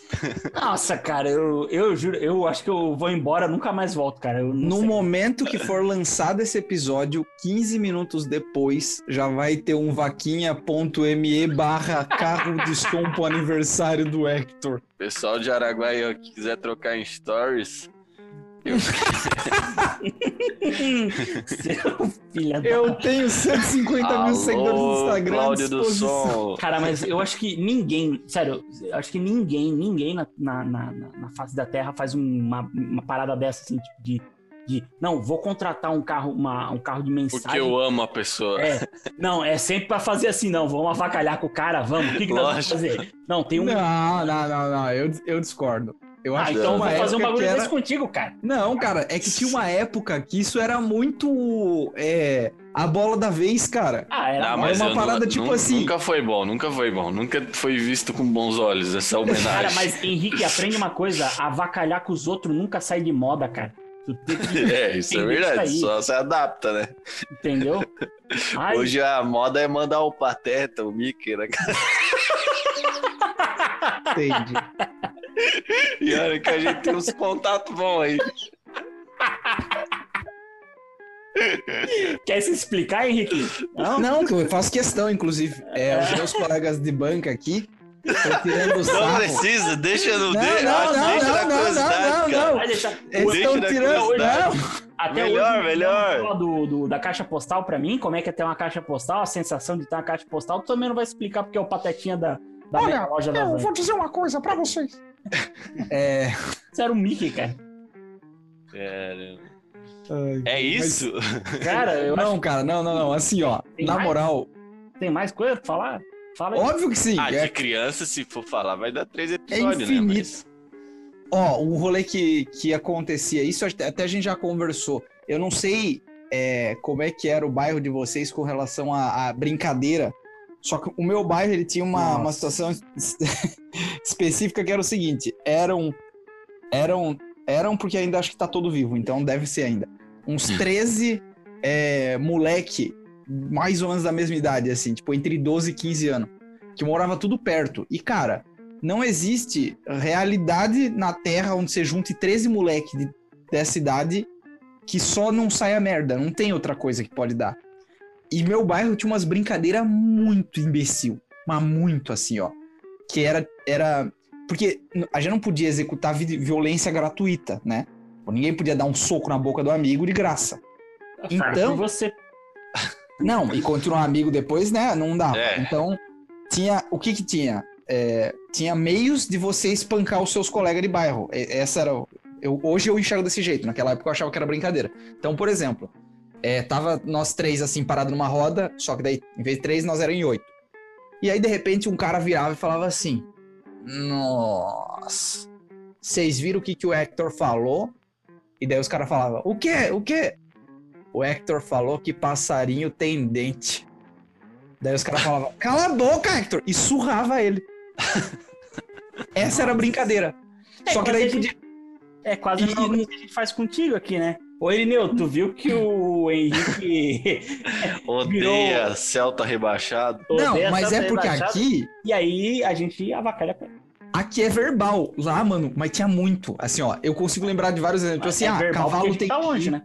Nossa, cara, eu, eu juro, eu acho que eu vou embora, nunca mais volto, cara. No sei. momento que for lançado esse episódio, 15 minutos depois, já vai ter um vaquinha.me barra carro de som pro aniversário do Hector. Pessoal de ó, que quiser trocar em stories. Eu... Seu filho da... Eu tenho 150 mil seguidores no Alô, Instagram. à Cláudio do disposição. Som. Cara, mas eu acho que ninguém, sério, eu acho que ninguém, ninguém na, na, na, na face da Terra faz uma, uma parada dessa, assim, tipo, de, de não, vou contratar um carro, uma, um carro de mensagem. Porque eu amo a pessoa. É, não, é sempre pra fazer assim, não, vamos avacalhar com o cara, vamos, o que, que nós vamos fazer? Não, tem um... Não, não, não, não. Eu, eu discordo. Eu ah, acho que então eu vou uma fazer um época bagulho que era... desse contigo, cara. Não, cara, é que tinha uma época que isso era muito é, a bola da vez, cara. Ah, era Não, bom. mas uma parada nu- tipo assim. Nunca foi bom, nunca foi bom. Nunca foi visto com bons olhos essa homenagem. Cara, mas Henrique, aprende uma coisa, avacalhar com os outros nunca sai de moda, cara. É, isso é verdade. isso. Só se adapta, né? entendeu? Ai, Hoje a moda é mandar o Pateta, o Mickey, né? cara? Entendi. E olha que a gente tem uns contatos bons aí. quer se explicar, Henrique? Não? Não, que eu faço questão, inclusive. É, os meus colegas de banca aqui estão tirando o Não sarro. precisa, deixa no Não, de... não, não, deixa não, não, não, não, não. Vai deixar. Eles Deixa estão tirando. Não, Até Melhor, hoje, melhor. Do, do- da caixa postal pra mim, como é que é ter uma caixa postal, a sensação de ter uma caixa postal, tu também não vai explicar porque é o patetinha da, da Olha, loja da eu vou dizer uma coisa pra vocês. É, Isso era o Mickey, cara. Cara, É isso? Cara, eu Não, acho cara, não, não, não. Assim, ó, Tem na mais? moral, tem mais coisa pra falar. Fala aí. óbvio que sim. Ah, é de criança, se for falar, vai dar três episódios, infinito. né? Mas... Ó, um rolê que, que acontecia, isso até a gente já conversou. Eu não sei é, como é que era o bairro de vocês com relação à, à brincadeira. Só que o meu bairro ele tinha uma, Nossa. uma situação específica que era o seguinte: eram. Eram. Eram porque ainda acho que tá todo vivo, então deve ser ainda. Uns 13 é, moleque, mais ou menos da mesma idade, assim, tipo, entre 12 e 15 anos, que morava tudo perto. E, cara, não existe realidade na Terra onde você junte 13 moleque de, dessa idade que só não saia merda. Não tem outra coisa que pode dar. E meu bairro tinha umas brincadeiras muito imbecil. Mas muito assim, ó. Que era. era porque a gente não podia executar vi- violência gratuita, né? Ninguém podia dar um soco na boca do amigo de graça. Fala então- você. Não, e continuar amigo depois, né? Não dá. É. Então, tinha. O que que tinha? É, tinha meios de você espancar os seus colegas de bairro. E- Essa era. Eu, hoje eu enxergo desse jeito. Naquela época eu achava que era brincadeira. Então, por exemplo, é, tava nós três assim parados numa roda, só que daí, em vez de três, nós éramos em oito. E aí, de repente, um cara virava e falava assim: Nossa, vocês viram o que, que o Hector falou? E daí os caras falavam: O quê? O quê? O Hector falou que passarinho tem dente. Daí os caras falavam, cala a boca, Hector! E surrava ele. Essa era a brincadeira. É, Só que quase daí gente- podia. É quase E- coisa que a gente faz contigo aqui, né? Ô, Irineu, tu viu que o Henrique. Odeia Virou- Celta rebaixado. Não, odeia mas Santa é porque aqui. E aí a gente avacalha com. Aqui é verbal. Lá, mano, mas tinha muito. Assim, ó, eu consigo lembrar de vários exemplos. Mas Assim, é ah, cavalo tem tá longe, né?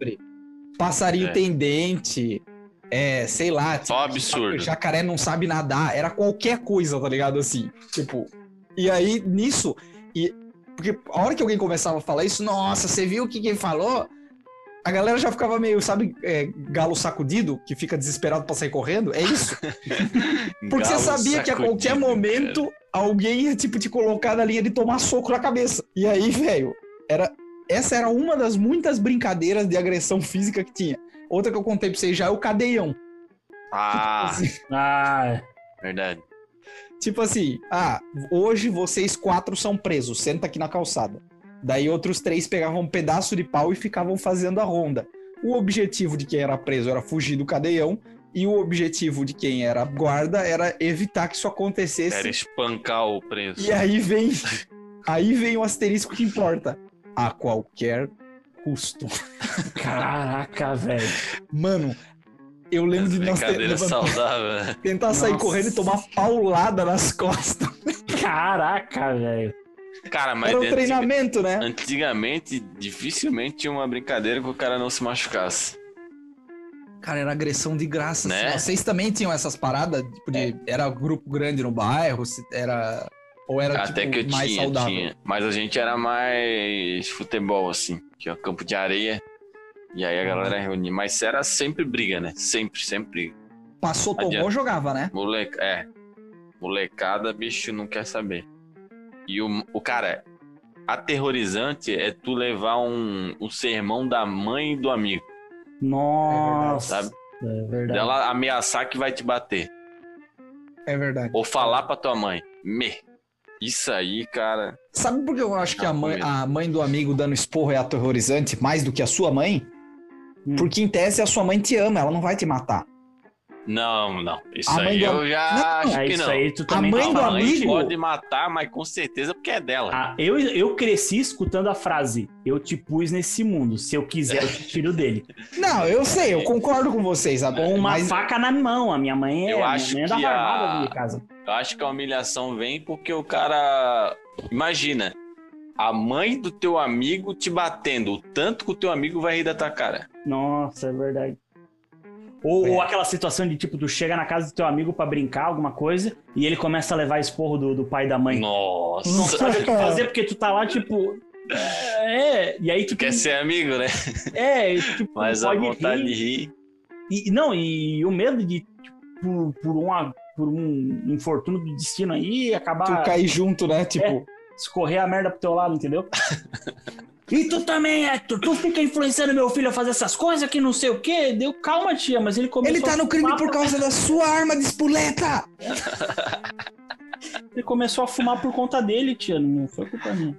passarinho É. tem dente, é, sei lá. tipo, Só absurdo. Jacaré não sabe nadar. Era qualquer coisa, tá ligado? Assim, tipo. E aí, nisso. E, porque a hora que alguém começava a falar isso, nossa, você viu o que quem falou? A galera já ficava meio, sabe, é, galo sacudido, que fica desesperado pra sair correndo? É isso. Porque você Galo sabia que a qualquer momento alguém ia, tipo, te colocar na linha de tomar soco na cabeça. E aí, velho, era. Essa era uma das muitas brincadeiras de agressão física que tinha. Outra que eu contei pra vocês já é o cadeião. cara. Ah, Assim, Ah, verdade. Tipo assim, ah, hoje vocês quatro são presos, senta aqui na calçada. Daí outros três pegavam um pedaço de pau e ficavam fazendo a ronda. O objetivo de quem era preso era fugir do cadeião, e o objetivo de quem era guarda era evitar que isso acontecesse. Era espancar o preço. E aí vem, aí vem o asterisco que importa. A qualquer custo. caraca, velho. Mano, eu lembro de nós ter, Brincadeira levantar- saudável, né? tentar sair Nossa. correndo e tomar paulada nas costas. Caraca, velho. Cara, mas Era um antiga- treinamento, né? antigamente, dificilmente tinha uma brincadeira que o cara não se machucasse. Cara, era agressão de graça. Né? assim. Vocês também tinham essas paradas? Tipo, de, Era grupo grande no bairro? Era. Ou era Até tipo, que eu mais tinha, saudável? tinha. Mas a gente era mais futebol, assim. Que é o campo de areia. E aí a galera reunia. Mas era sempre briga, né? Sempre, sempre. Passou, tomou, jogava, né? Moleca, é. Molecada, bicho, não quer saber. E o, o cara, aterrorizante é tu levar um, um sermão da mãe do amigo, Nossa. sabe? É verdade. Dela ameaçar que vai te bater. É verdade. Ou falar pra tua mãe. Me. Isso aí, cara. Sabe por que eu acho que a mãe, a mãe do amigo dando esporro é aterrorizante mais do que a sua mãe? Hum. Porque em tese a sua mãe te ama, ela não vai te matar. Não, não. Isso A aí do eu já Não, acho É que isso não. aí, tu A também mãe tá do amigo- Pode matar, mas com certeza porque é dela. Ah, eu, eu cresci escutando a frase: Eu te pus nesse mundo. Se eu quiser, eu te tiro dele. Não, eu sei, eu concordo com vocês. sabe? Com uma Mas faca na mão. A minha mãe é. Eu a minha acho mãe andava que a- minha casa. Eu acho que a humilhação vem porque o cara. Imagina, a mãe do teu amigo te batendo, o tanto que o teu amigo vai rir da tua cara. Nossa, é verdade. Ou, É. ou aquela situação de tipo, tu chega na casa do teu amigo pra brincar, alguma coisa, e ele começa a levar esporro do, do pai e da mãe. Nossa! Não sabe o que fazer porque tu tá lá, tipo. É, e aí tu Tu quer ser amigo, né? É, tipo, Mas a vontade rir. de rir. E, não, e o medo de, tipo, por, por, uma, por um infortúnio do destino aí, tu acabar cair junto, né? Tipo, escorrer a merda pro teu lado, entendeu? E tu também, Hector, tu fica influenciando meu filho a fazer essas coisas que não sei o quê. Deu calma, tia, mas ele começou Ele tá a no crime fumar por causa da sua arma de espoleta! Ele começou a fumar por conta dele, tia. Não foi culpa minha.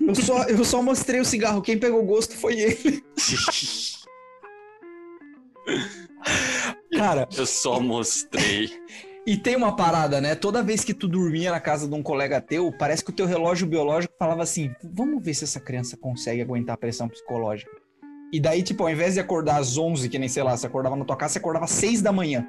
Eu só, eu só mostrei o cigarro, quem pegou gosto foi ele. Cara, Eu só mostrei. E tem uma parada, né? Toda vez que tu dormia na casa de um colega teu, parece que o teu relógio biológico falava assim: vamos ver se essa criança consegue aguentar a pressão psicológica. E daí, tipo, ao invés de acordar às 11, que nem sei lá, você acordava na tua casa, você acordava às 6 da manhã.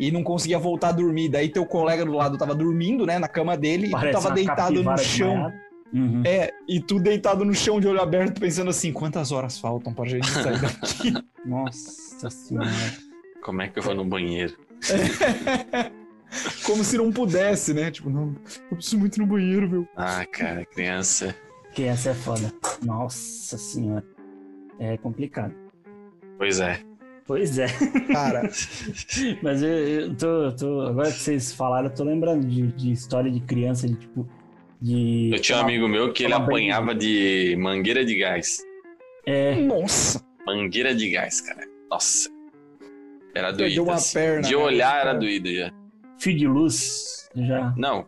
E não conseguia voltar a dormir. Daí teu colega do lado tava dormindo, né, na cama dele, e tu Parece tava deitado no chão. Uhum. É, e tu deitado no chão de olho aberto, pensando assim: quantas horas faltam pra gente sair daqui? Nossa senhora. Como é que eu vou no banheiro? Como se não pudesse, né? Tipo, não, eu preciso muito ir no banheiro, meu. Ah, cara, criança. Essa é foda. Nossa senhora. É complicado. Pois é. Pois é. Cara, Mas eu, eu tô, tô- Agora que vocês falaram, eu tô lembrando de, de história de criança, de tipo. De. Eu tinha um amigo meu que ele apanhava de mangueira de gás. É. nossa, Mangueira de gás, cara. Nossa. Era uma assim. perna. De né? olhar era Cara, doído já. Fio de luz. Já. Não.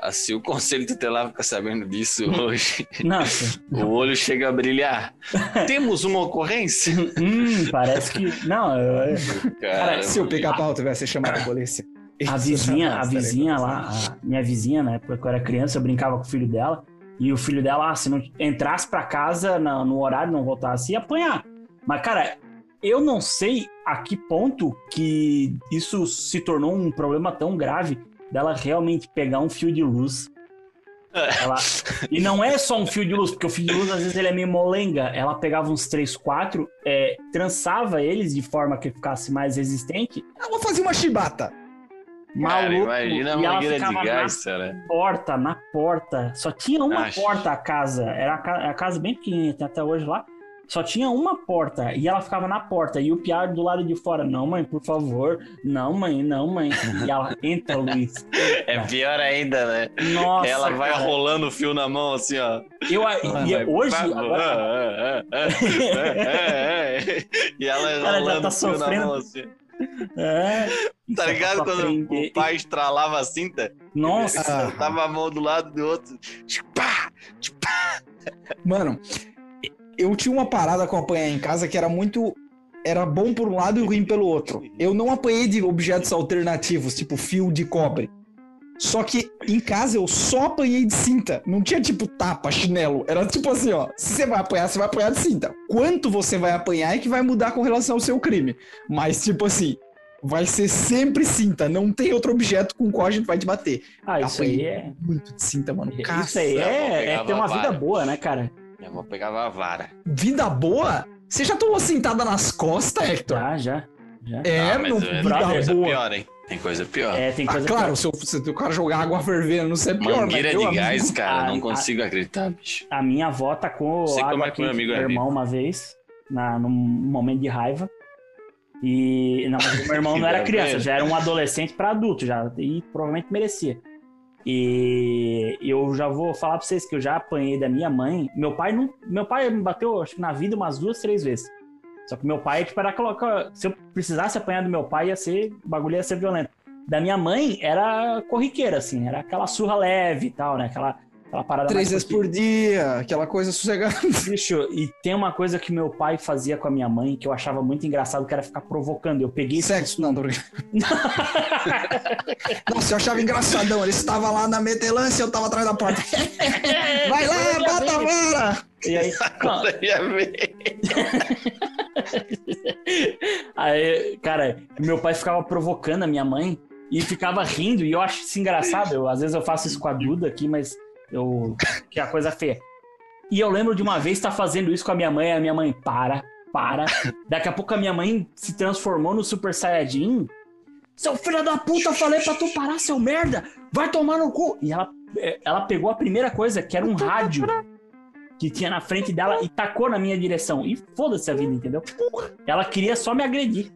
Assim, o conselho tutelar fica sabendo disso hoje. Nossa. o olho chega a brilhar. Temos uma ocorrência? hum, parece que. Não, eu- Cara, Se o pica-pau tivesse chamado a polícia. A vizinha, a vizinha lá, a minha vizinha, na época que eu era criança, eu brincava com o filho dela. E o filho dela, ah, se não entrasse pra casa no horário, não voltasse, ia apanhar. Mas, cara, eu não sei a que ponto que isso se tornou um problema tão grave dela realmente pegar um fio de luz. Ela... E não é só um fio de luz, porque o fio de luz às vezes ele é meio molenga. Ela pegava uns 3, 4, é, trançava eles de forma que ficasse mais resistente. Eu vou fazer uma chibata. Cara, Maluco, imagina a e ela mangueira de gás, cara. na porta, na porta. Só tinha uma Acho. porta a casa. Era a, ca- a casa bem pequenininha, tem até hoje lá. Só tinha uma porta e ela ficava na porta. E o Piá do lado de fora, não, mãe, por favor. Não, mãe, não, mãe. E ela entra, Luiz. É pior ainda, né? Nossa. Ela vai cara. rolando o fio na mão, assim, ó. Eu, Ah, e Vai, hoje, agora. E ela Cara, já tá o fio na sofrendo. mão, assim. é, Tá ligado quando aprender. o pai estralava a cinta? Nossa. Tava a mão do lado do outro. Tchupá, tchupá. Mano, eu tinha uma parada com apanhar em casa que era muito. Era bom por um lado e ruim pelo outro. Eu não apanhei de objetos alternativos, tipo fio de cobre. Só que em casa eu só apanhei de cinta. Não tinha tipo tapa, chinelo. Era tipo assim, ó. Se você vai apanhar, você vai apanhar de cinta. Quanto você vai apanhar é que vai mudar com relação ao seu crime. Mas, tipo assim, vai ser sempre cinta. Não tem outro objeto com o qual a gente vai te bater. Ah, isso aí Apanhei é. muito de cinta, mano. Isso aí é, é ter uma vida boa, né, cara? Minha avó pegava a vara. Vida boa? Você já tomou sentada nas costas, Hector? Já, já. já. É, ah, é, tem vida coisa boa. pior, hein? Tem coisa pior. É, tem Ah, coisa claro, se, eu, se o cara jogar água fervendo, não sei é pior, Mangueira de meu gás, amigo- cara, a- não a- consigo acreditar, bicho. A minha avó tacou Sei como água é que meu amigo pro é meu irmão uma vez, na, num momento de raiva. E não, mas o meu irmão não era criança, já era um adolescente para adulto já e provavelmente merecia. E eu já vou falar para vocês que eu já apanhei da minha mãe. Meu pai não, meu pai me bateu acho que na vida umas duas, três vezes. Só que meu pai tipo era se eu precisasse apanhar do meu pai ia ser, o bagulho ia ser violento. Da minha mãe era corriqueira assim, era aquela surra leve e tal, né? Aquela aquela parada Três vezes por dia, aquela coisa sossegada. Bicho, e tem uma coisa que meu pai fazia com a minha mãe que eu achava muito engraçado, que era ficar provocando. Eu peguei esse Sexo, não, tô brincando. Nossa, eu achava engraçadão. Ele estava lá na metelância, eu tava atrás da porta. Vai lá, bota a vara! E aí, aí, cara, meu pai ficava provocando a minha mãe e ficava rindo, e eu acho isso engraçado. Eu, às vezes eu faço isso com a Duda aqui, mas eu. que é a coisa feia. E eu lembro de uma vez estar fazendo isso com a minha mãe, a minha mãe, para, para. Daqui a pouco a minha mãe se transformou no Super Saiyajin. Seu filho da puta, falei pra tu parar, seu merda! Vai tomar no cu! E ela, eh, ela pegou a primeira coisa, que era um rádio que tinha na frente dela e tacou na minha direção. E foda-se a vida, entendeu? Ela queria só me agredir.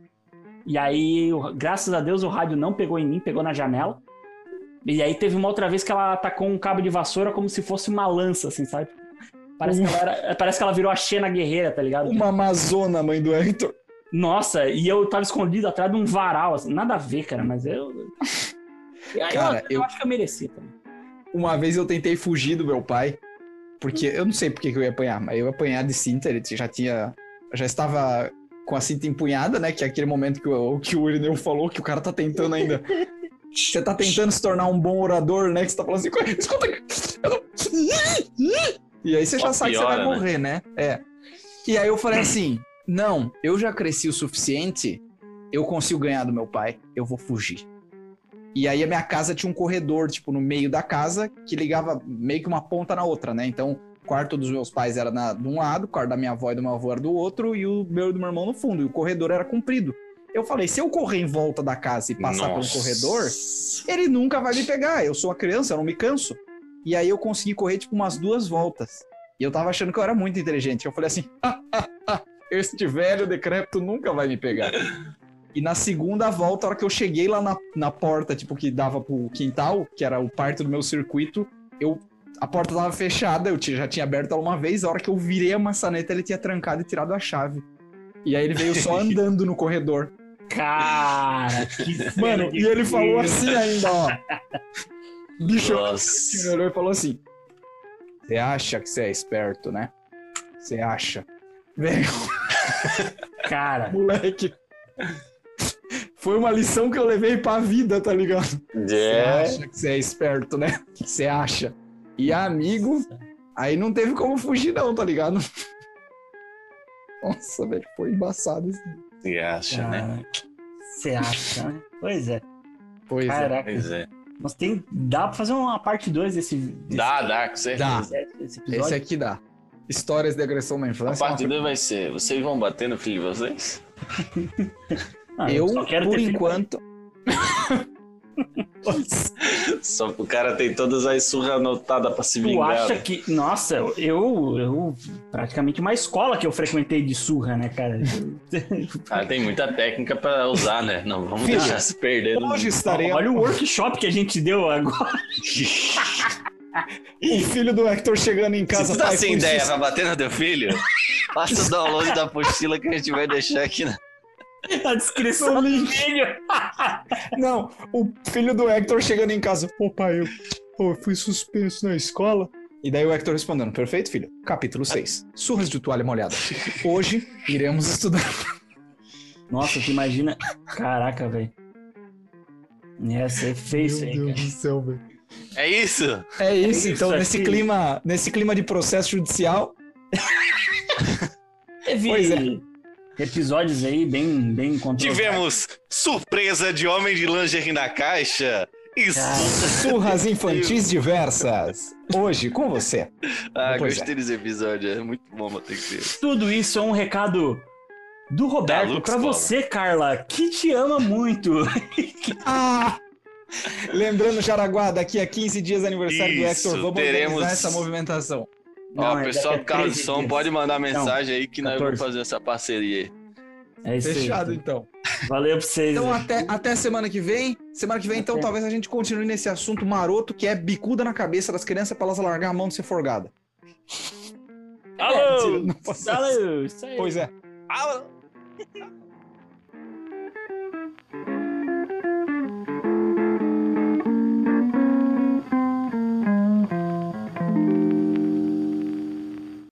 E aí, graças a Deus, o rádio não pegou em mim, pegou na janela. E aí teve uma outra vez que ela atacou um cabo de vassoura como se fosse uma lança, assim, sabe? Parece, que ela era- parece que ela virou a Xena guerreira, tá ligado? Uma Amazona, mãe do Hector. Nossa, e eu tava escondido atrás de um varal, assim, nada a ver, cara, mas eu. Cara, eu, eu eu- acho que eu mereci também. Uma vez eu tentei fugir do meu pai, porque eu não sei por que que eu ia apanhar, mas eu ia apanhar de cinta, ele já tinha. Já estava com a cinta empunhada, né? Que é aquele momento que o, que o Irineu falou, que o cara tá tentando ainda. Você tá tentando se tornar um bom orador, né? Que você tá falando assim, escuta. eu não-" E aí você já Só sabe que você vai né? morrer, né? É. E aí eu falei assim: não, eu já cresci o suficiente, eu consigo ganhar do meu pai, eu vou fugir. E aí a minha casa tinha um corredor, tipo, no meio da casa, que ligava meio que uma ponta na outra, né? Então, o quarto dos meus pais era na, de um lado, o quarto da minha avó e do meu avô era do outro, e o meu e do meu irmão no fundo, e o corredor era comprido. Eu falei, se eu correr em volta da casa e passar pelo Nossa. corredor, ele nunca vai me pegar. Eu sou uma criança, eu não me canso. E aí eu consegui correr, tipo, umas duas voltas. E eu tava achando que eu era muito inteligente. Eu falei assim, este velho decrépito nunca vai me pegar. E na segunda volta, a hora que eu cheguei lá na, na porta, tipo, que dava pro quintal, que era o parte do meu circuito, eu. A porta tava fechada, eu tinha- já tinha aberto ela uma vez, a hora que eu virei a maçaneta, ele tinha trancado e tirado a chave. E aí ele veio só andando no corredor. Cara, que Mano, e ele falou assim ainda, ó. Bicho, ele olhou e falou assim: Você acha que você é esperto, né? Você acha? Velho, Cara, moleque. Foi uma lição que eu levei pra vida, tá ligado? Você É. acha que você é esperto, né? Você acha? E amigo, aí não teve como fugir, não, tá ligado? Nossa, velho, foi embaçado isso. Você acha, né? Você acha, né? Pois é. Pois é. Caraca. Pois é. Mas tem. Dá pra fazer uma parte 2 desse, desse, Dá, dá, com certeza. desse episódio? Esse aqui dá. Histórias de agressão na A infância. é parte uma 2 vai ser: vocês vão bater no filho de vocês? Ah, Eu, só quero por ter filho. enquanto. Só o cara tem todas as surras anotadas pra se Tu vingar. acha que. Nossa, eu, eu. Praticamente uma escola que eu frequentei de surra, né, cara? Ah, tem muita técnica pra usar, né? Não vamos Filho, deixar se perder. Hoje estarei. Olha o workshop que a gente deu agora. O filho do Hector chegando em casa. Se tu tá pai, sem ideia pra bater no teu filho, faça o download da apostila que a gente vai deixar aqui na. A descrição do vídeo. Não, o filho do Hector chegando em casa. Ô pai, eu, pô, eu fui suspenso na escola. E daí o Hector respondendo: Perfeito, filho. Capítulo 6. Surras de toalha molhada. Hoje iremos estudar. Nossa, tu imagina. Caraca, velho. Ia ser feio isso aí, cara. do céu, velho. É isso? É isso, isso então, nesse aqui. clima, nesse clima de processo judicial. Teve Pois é. Episódios aí bem, bem. Tivemos surpresa de homem de lingerie na caixa. Isso. Surras infantis diversas. Hoje com você. Ah, Pois gostei desse episódio. É muito bom bater com ele. Tudo isso é um recado do Roberto pra Cola. você, Carla, que te ama muito. Ah! Lembrando, Jaraguá, daqui a 15 dias aniversário do Isso, Hector, vamos teremos- organizar essa movimentação. Ó, Não, o é pessoal do carro de 13 som dias. pode mandar mensagem aí que nós 14. vamos fazer essa parceria. É isso aí. Fechado, então. Valeu pra vocês. Então, até, até semana que vem. Semana que vem, então, Até. talvez a gente continue nesse assunto maroto que é bicuda na cabeça das crianças pra elas largar a mão de ser forgada. Alô! Posso- Alô! Isso aí. Pois é. Ah,